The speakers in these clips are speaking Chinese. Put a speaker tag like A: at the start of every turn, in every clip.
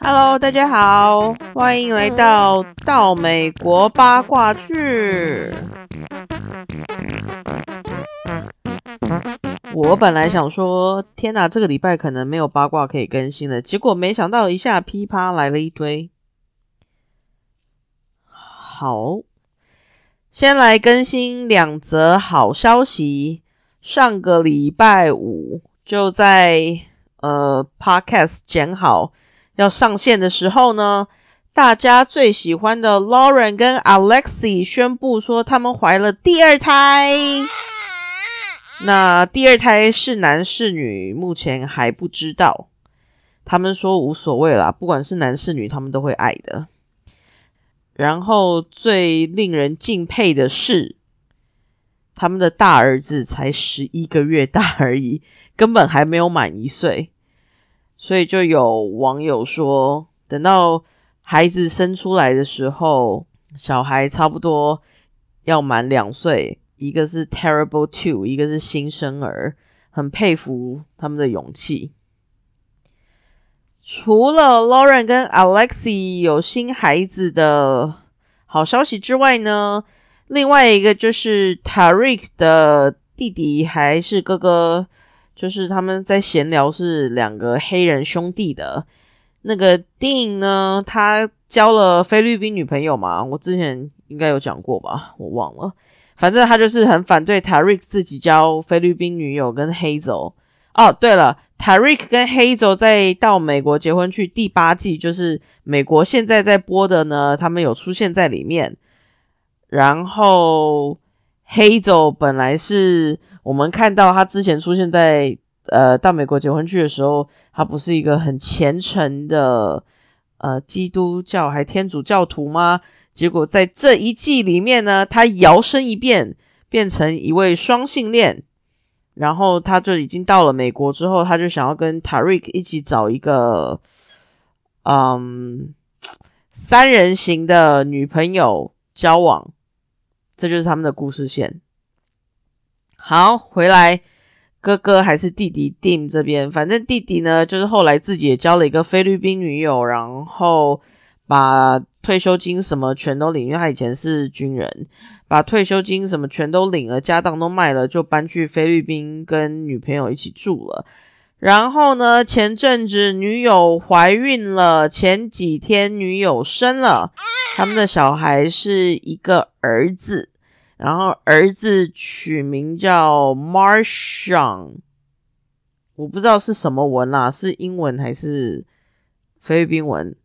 A: Hello，大家好，欢迎来到到美国八卦去。我本来想说，天哪，这个礼拜可能没有八卦可以更新了，结果没想到一下噼啪来了一堆。好，先来更新两则好消息。上个礼拜五就在呃 Podcast 剪好要上线的时候呢，大家最喜欢的 Lauren 跟 Alexi 宣布说他们怀了第二胎。那第二胎是男是女，目前还不知道。他们说无所谓啦，不管是男是女，他们都会爱的。然后最令人敬佩的是，他们的大儿子才十一个月大而已，根本还没有满一岁，所以就有网友说，等到孩子生出来的时候，小孩差不多要满两岁。一个是 terrible two，一个是新生儿，很佩服他们的勇气。除了 Lauren 跟 Alexi 有新孩子的好消息之外呢，另外一个就是 Tariq 的弟弟还是哥哥，就是他们在闲聊是两个黑人兄弟的那个 Dean 呢，他交了菲律宾女朋友嘛？我之前应该有讲过吧，我忘了。反正他就是很反对 Tariq 自己交菲律宾女友跟 Hazel。哦，对了，Tariq 跟 Hazel 在到美国结婚去第八季，就是美国现在在播的呢，他们有出现在里面。然后 Hazel 本来是我们看到他之前出现在呃到美国结婚去的时候，他不是一个很虔诚的呃基督教还天主教徒吗？结果在这一季里面呢，他摇身一变变成一位双性恋，然后他就已经到了美国之后，他就想要跟 Tariq 一起找一个嗯三人行的女朋友交往，这就是他们的故事线。好，回来哥哥还是弟弟 Dim 这边，反正弟弟呢，就是后来自己也交了一个菲律宾女友，然后把。退休金什么全都领，因为他以前是军人，把退休金什么全都领了，家当都卖了，就搬去菲律宾跟女朋友一起住了。然后呢，前阵子女友怀孕了，前几天女友生了，他们的小孩是一个儿子，然后儿子取名叫 Marshawn，我不知道是什么文啦，是英文还是菲律宾文。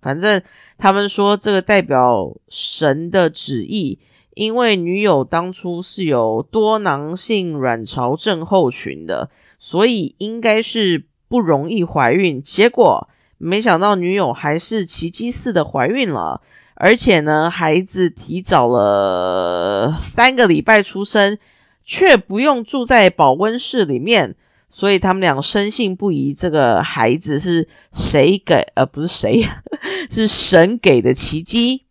A: 反正他们说这个代表神的旨意，因为女友当初是有多囊性卵巢症候群的，所以应该是不容易怀孕。结果没想到女友还是奇迹似的怀孕了，而且呢，孩子提早了三个礼拜出生，却不用住在保温室里面。所以他们俩深信不疑，这个孩子是谁给？呃，不是谁，是神给的奇迹。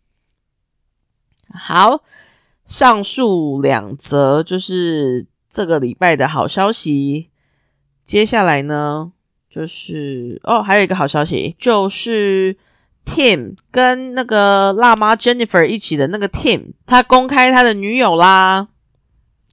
A: 好，上述两则就是这个礼拜的好消息。接下来呢，就是哦，还有一个好消息，就是 Tim 跟那个辣妈 Jennifer 一起的那个 Tim，他公开他的女友啦。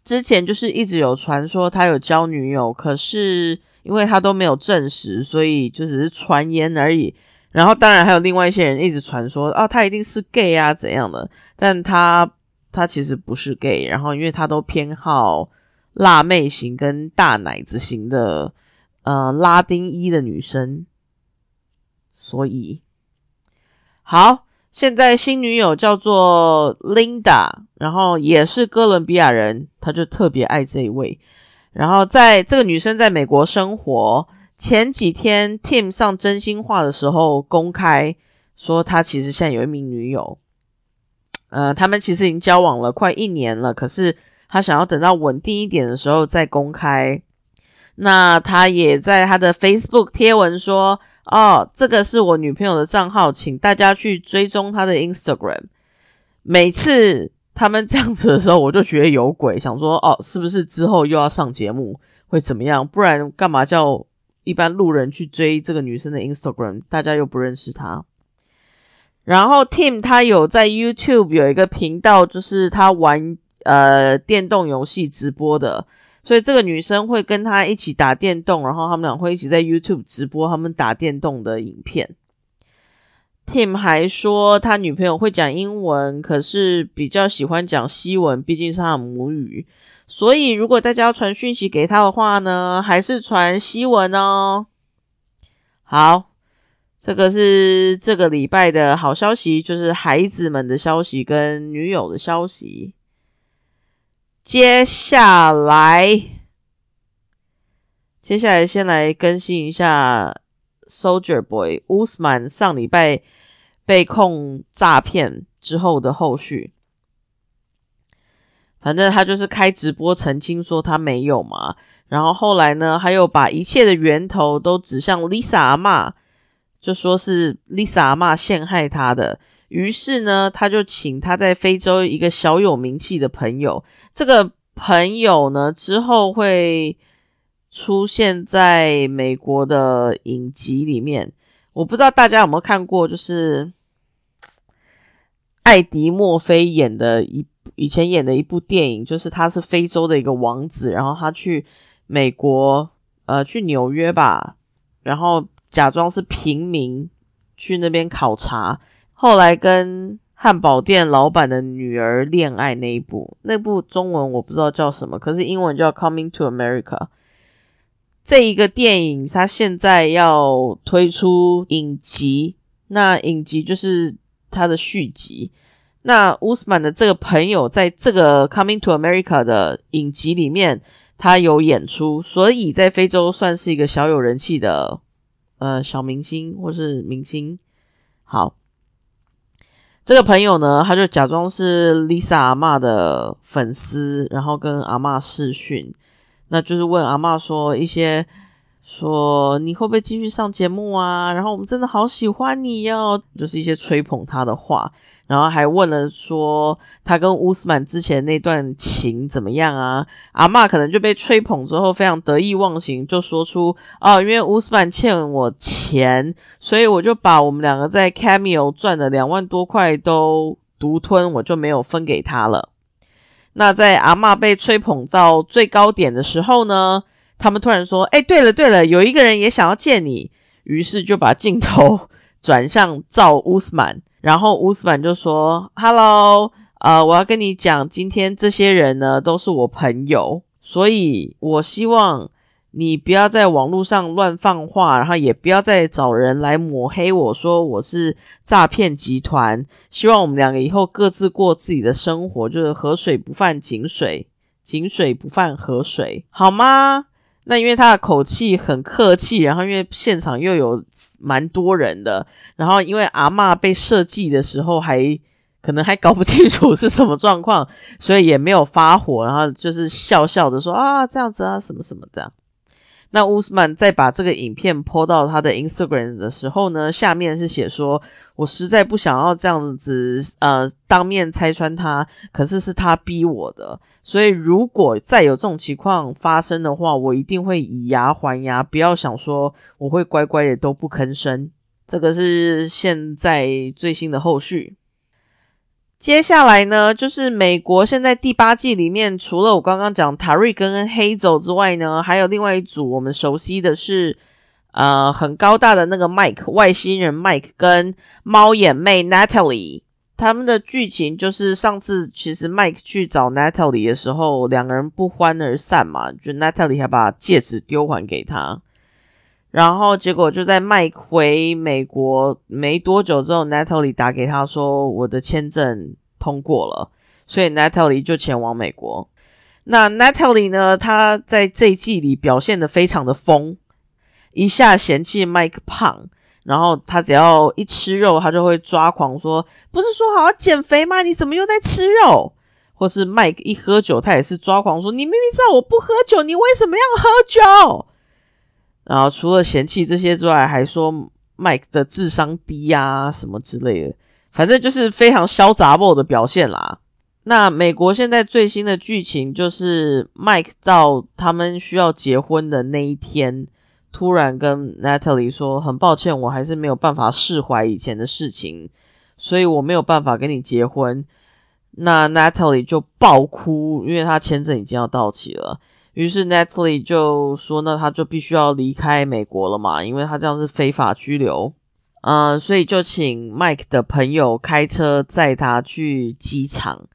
A: 之前就是一直有传说他有交女友，可是因为他都没有证实，所以就只是传言而已。然后当然还有另外一些人一直传说，哦，他一定是 gay 啊怎样的？但他他其实不是 gay。然后因为他都偏好辣妹型跟大奶子型的呃拉丁裔的女生，所以好。现在新女友叫做 Linda，然后也是哥伦比亚人，他就特别爱这一位。然后在这个女生在美国生活，前几天 Tim 上真心话的时候公开说，他其实现在有一名女友，呃，他们其实已经交往了快一年了，可是他想要等到稳定一点的时候再公开。那他也在他的 Facebook 贴文说。哦，这个是我女朋友的账号，请大家去追踪她的 Instagram。每次他们这样子的时候，我就觉得有鬼，想说哦，是不是之后又要上节目，会怎么样？不然干嘛叫一般路人去追这个女生的 Instagram？大家又不认识她。然后 Tim 他有在 YouTube 有一个频道，就是他玩呃电动游戏直播的，所以这个女生会跟他一起打电动，然后他们俩会一起在 YouTube 直播他们打电动的影片。Tim 还说他女朋友会讲英文，可是比较喜欢讲西文，毕竟是他的母语。所以如果大家要传讯息给他的话呢，还是传西文哦。好。这个是这个礼拜的好消息，就是孩子们的消息跟女友的消息。接下来，接下来先来更新一下 Soldier Boy Usman 上礼拜被控诈骗之后的后续。反正他就是开直播澄清说他没有嘛，然后后来呢，他又把一切的源头都指向 Lisa 阿妈。就说是 Lisa 阿妈陷害他的，于是呢，他就请他在非洲一个小有名气的朋友，这个朋友呢之后会出现在美国的影集里面。我不知道大家有没有看过，就是艾迪墨菲演的一以前演的一部电影，就是他是非洲的一个王子，然后他去美国，呃，去纽约吧，然后。假装是平民去那边考察，后来跟汉堡店老板的女儿恋爱那一部，那部中文我不知道叫什么，可是英文叫《Coming to America》。这一个电影它现在要推出影集，那影集就是它的续集。那乌斯曼的这个朋友在这个《Coming to America》的影集里面，他有演出，所以在非洲算是一个小有人气的。呃，小明星或是明星，好，这个朋友呢，他就假装是 Lisa 阿妈的粉丝，然后跟阿妈视讯，那就是问阿妈说一些。说你会不会继续上节目啊？然后我们真的好喜欢你哟，就是一些吹捧他的话，然后还问了说他跟乌斯曼之前那段情怎么样啊？阿妈可能就被吹捧之后非常得意忘形，就说出哦，因为乌斯曼欠我钱，所以我就把我们两个在 Cameo 赚的两万多块都独吞，我就没有分给他了。那在阿妈被吹捧到最高点的时候呢？他们突然说：“哎，对了对了，有一个人也想要见你。”于是就把镜头转向赵乌斯曼，然后乌斯曼就说：“Hello，呃，我要跟你讲，今天这些人呢都是我朋友，所以我希望你不要在网络上乱放话，然后也不要再找人来抹黑我说我是诈骗集团。希望我们两个以后各自过自己的生活，就是河水不犯井水，井水不犯河水，好吗？”那因为他的口气很客气，然后因为现场又有蛮多人的，然后因为阿嬷被设计的时候还可能还搞不清楚是什么状况，所以也没有发火，然后就是笑笑的说啊这样子啊什么什么这样。那乌斯曼在把这个影片泼到他的 Instagram 的时候呢，下面是写说：“我实在不想要这样子，呃，当面拆穿他，可是是他逼我的。所以如果再有这种情况发生的话，我一定会以牙还牙，不要想说我会乖乖的都不吭声。”这个是现在最新的后续。接下来呢，就是美国现在第八季里面，除了我刚刚讲塔瑞跟黑走之外呢，还有另外一组我们熟悉的是，呃，很高大的那个 Mike 外星人 Mike 跟猫眼妹 Natalie，他们的剧情就是上次其实 Mike 去找 Natalie 的时候，两个人不欢而散嘛，就 Natalie 还把戒指丢还给他，然后结果就在卖回美国没多久之后，Natalie 打给他说我的签证。通过了，所以 Natalie 就前往美国。那 Natalie 呢？她在这一季里表现的非常的疯，一下嫌弃 Mike 胖，然后他只要一吃肉，他就会抓狂说：“不是说好要减肥吗？你怎么又在吃肉？”或是 Mike 一喝酒，他也是抓狂说：“你明明知道我不喝酒，你为什么要喝酒？”然后除了嫌弃这些之外，还说 Mike 的智商低啊，什么之类的。反正就是非常潇洒 b 的表现啦。那美国现在最新的剧情就是，Mike 到他们需要结婚的那一天，突然跟 Natalie 说：“很抱歉，我还是没有办法释怀以前的事情，所以我没有办法跟你结婚。”那 Natalie 就爆哭，因为他签证已经要到期了。于是 Natalie 就说：“那他就必须要离开美国了嘛，因为他这样是非法拘留。”嗯，所以就请 Mike 的朋友开车载他去机场。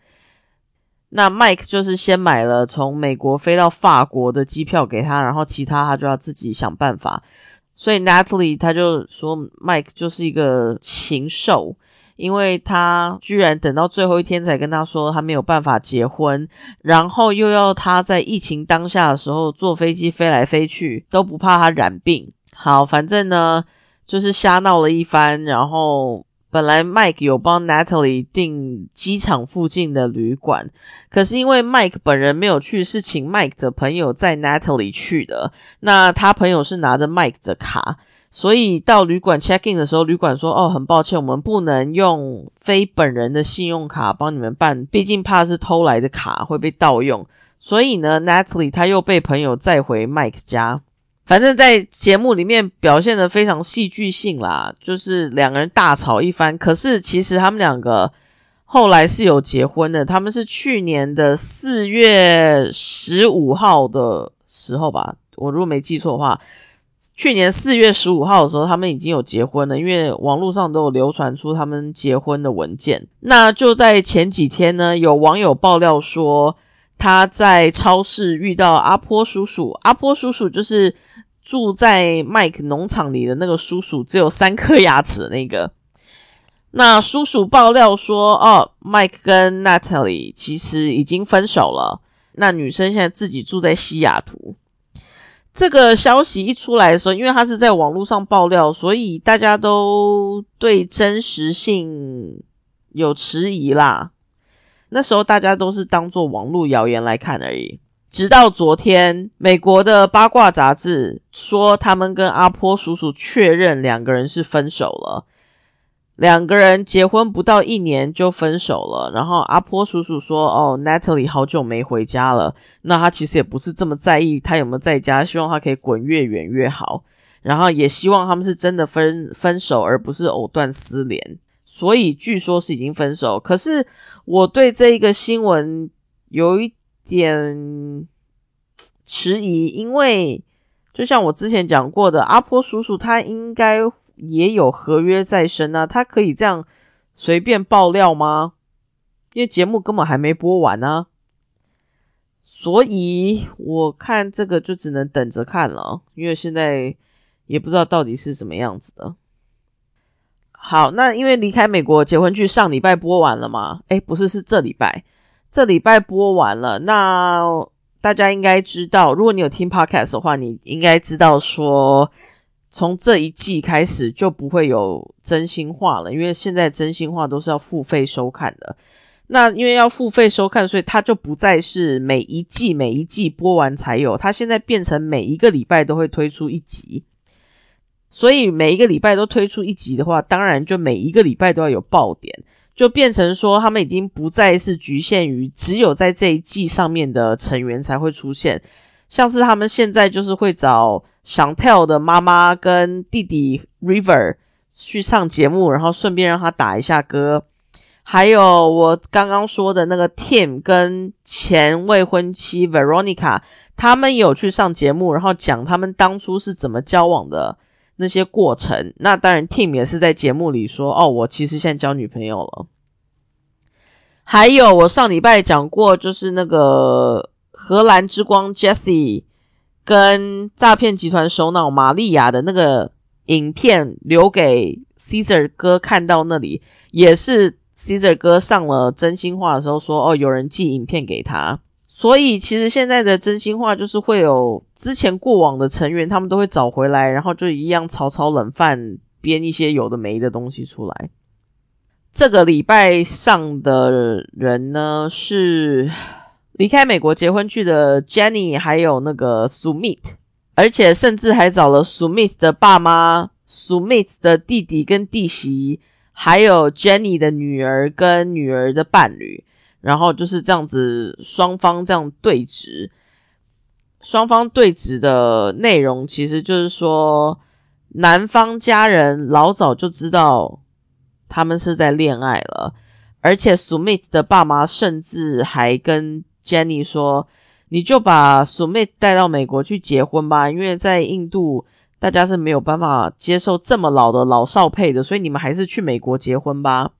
A: 那 Mike 就是先买了从美国飞到法国的机票给他，然后其他他就要自己想办法。所以 Natalie 他就说 Mike 就是一个禽兽，因为他居然等到最后一天才跟他说他没有办法结婚，然后又要他在疫情当下的时候坐飞机飞来飞去都不怕他染病。好，反正呢就是瞎闹了一番，然后。本来 Mike 有帮 Natalie 订机场附近的旅馆，可是因为 Mike 本人没有去，是请 Mike 的朋友载 Natalie 去的。那他朋友是拿着 Mike 的卡，所以到旅馆 check in 的时候，旅馆说：“哦，很抱歉，我们不能用非本人的信用卡帮你们办，毕竟怕是偷来的卡会被盗用。”所以呢，Natalie 他又被朋友载回 Mike 家。反正，在节目里面表现的非常戏剧性啦，就是两个人大吵一番。可是其实他们两个后来是有结婚的，他们是去年的四月十五号的时候吧，我如果没记错的话，去年四月十五号的时候，他们已经有结婚了，因为网络上都有流传出他们结婚的文件。那就在前几天呢，有网友爆料说。他在超市遇到阿坡叔叔，阿坡叔叔就是住在麦克农场里的那个叔叔，只有三颗牙齿的那个。那叔叔爆料说，哦，麦克跟 Natalie 其实已经分手了。那女生现在自己住在西雅图。这个消息一出来的时候，因为他是在网络上爆料，所以大家都对真实性有迟疑啦。那时候大家都是当做网络谣言来看而已。直到昨天，美国的八卦杂志说他们跟阿坡叔叔确认两个人是分手了。两个人结婚不到一年就分手了。然后阿坡叔叔说：“哦，Natalie 好久没回家了。那他其实也不是这么在意他有没有在家，希望他可以滚越远越好。然后也希望他们是真的分分手，而不是藕断丝连。所以据说是已经分手，可是。”我对这一个新闻有一点迟疑，因为就像我之前讲过的，阿坡叔叔他应该也有合约在身啊，他可以这样随便爆料吗？因为节目根本还没播完呢，所以我看这个就只能等着看了，因为现在也不知道到底是什么样子的。好，那因为离开美国结婚剧上礼拜播完了吗？诶，不是，是这礼拜，这礼拜播完了。那大家应该知道，如果你有听 podcast 的话，你应该知道说，从这一季开始就不会有真心话了，因为现在真心话都是要付费收看的。那因为要付费收看，所以它就不再是每一季每一季播完才有，它现在变成每一个礼拜都会推出一集。所以每一个礼拜都推出一集的话，当然就每一个礼拜都要有爆点，就变成说他们已经不再是局限于只有在这一季上面的成员才会出现，像是他们现在就是会找想 tell 的妈妈跟弟弟 River 去上节目，然后顺便让他打一下歌，还有我刚刚说的那个 Tim 跟前未婚妻 Veronica，他们有去上节目，然后讲他们当初是怎么交往的。那些过程，那当然，Tim 也是在节目里说：“哦，我其实现在交女朋友了。”还有，我上礼拜讲过，就是那个荷兰之光 Jessie 跟诈骗集团首脑玛利亚的那个影片，留给 Cesar 哥看到那里，也是 Cesar 哥上了真心话的时候说：“哦，有人寄影片给他。”所以，其实现在的真心话就是会有之前过往的成员，他们都会找回来，然后就一样炒炒冷饭，编一些有的没的东西出来。这个礼拜上的人呢，是离开美国结婚去的 Jenny，还有那个 Sumit，而且甚至还找了 Sumit 的爸妈、Sumit 的弟弟跟弟媳，还有 Jenny 的女儿跟女儿的伴侣。然后就是这样子，双方这样对峙，双方对峙的内容其实就是说，男方家人老早就知道他们是在恋爱了，而且 Sumit 的爸妈甚至还跟 Jenny 说：“你就把 Sumit 带到美国去结婚吧，因为在印度大家是没有办法接受这么老的老少配的，所以你们还是去美国结婚吧。”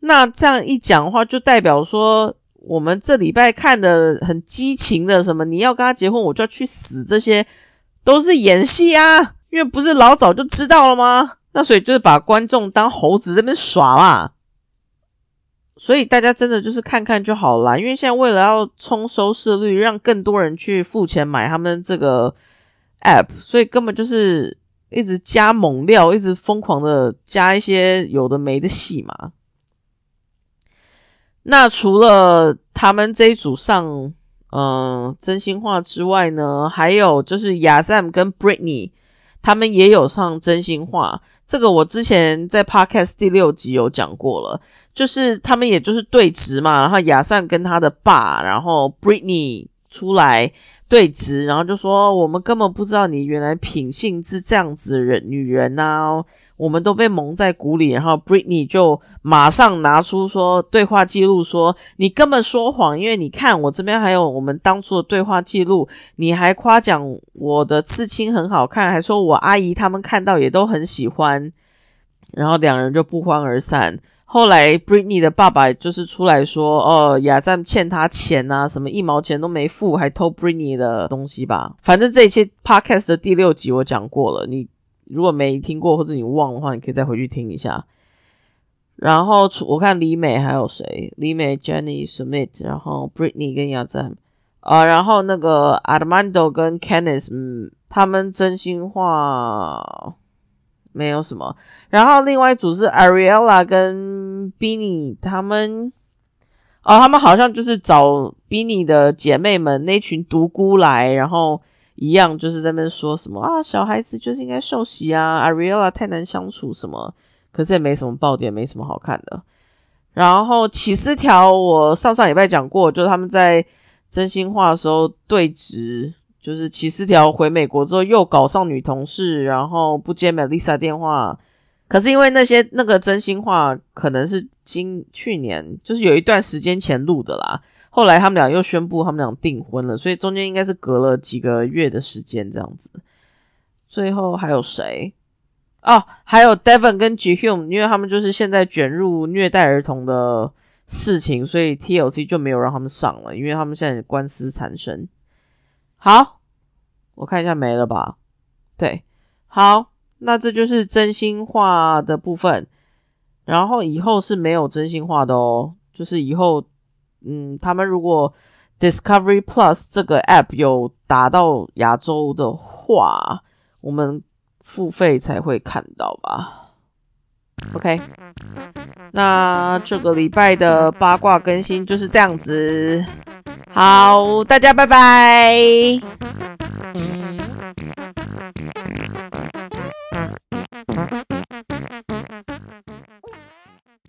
A: 那这样一讲的话，就代表说我们这礼拜看的很激情的什么，你要跟他结婚，我就要去死，这些都是演戏啊！因为不是老早就知道了吗？那所以就是把观众当猴子这边耍嘛。所以大家真的就是看看就好了，因为现在为了要冲收视率，让更多人去付钱买他们这个 app，所以根本就是一直加猛料，一直疯狂的加一些有的没的戏嘛。那除了他们这一组上，嗯，真心话之外呢，还有就是亚赞跟 Britney，他们也有上真心话。这个我之前在 Podcast 第六集有讲过了，就是他们也就是对峙嘛，然后亚善跟他的爸，然后 Britney 出来。对峙，然后就说我们根本不知道你原来品性是这样子的人，女人呐，我们都被蒙在鼓里。然后 Britney 就马上拿出说对话记录，说你根本说谎，因为你看我这边还有我们当初的对话记录，你还夸奖我的刺青很好看，还说我阿姨他们看到也都很喜欢，然后两人就不欢而散。后来，Britney 的爸爸就是出来说：“哦，亚赞欠他钱啊，什么一毛钱都没付，还偷 Britney 的东西吧。”反正这一期 Podcast 的第六集我讲过了，你如果没听过或者你忘的话，你可以再回去听一下。然后我看李美还有谁？李美、Jenny、Sumit，然后 Britney 跟亚赞啊，然后那个 Armando 跟 Kenneth，嗯，他们真心话。没有什么，然后另外一组是 Ariella 跟 Benny 他们，哦，他们好像就是找 Benny 的姐妹们那群独孤来，然后一样就是在那说什么啊，小孩子就是应该受洗啊，Ariella 太难相处什么，可是也没什么爆点，没什么好看的。然后起司条，我上上礼拜讲过，就是他们在真心话的时候对峙。就是骑四条回美国之后又搞上女同事，然后不接 Melissa 电话。可是因为那些那个真心话可能是今去年，就是有一段时间前录的啦。后来他们俩又宣布他们俩订婚了，所以中间应该是隔了几个月的时间这样子。最后还有谁？哦，还有 Devon 跟 j i h u m 因为他们就是现在卷入虐待儿童的事情，所以 TLC 就没有让他们上了，因为他们现在官司缠身。好。我看一下没了吧？对，好，那这就是真心话的部分。然后以后是没有真心话的哦，就是以后，嗯，他们如果 Discovery Plus 这个 App 有达到亚洲的话，我们付费才会看到吧？OK，那这个礼拜的八卦更新就是这样子。好大家拜拜。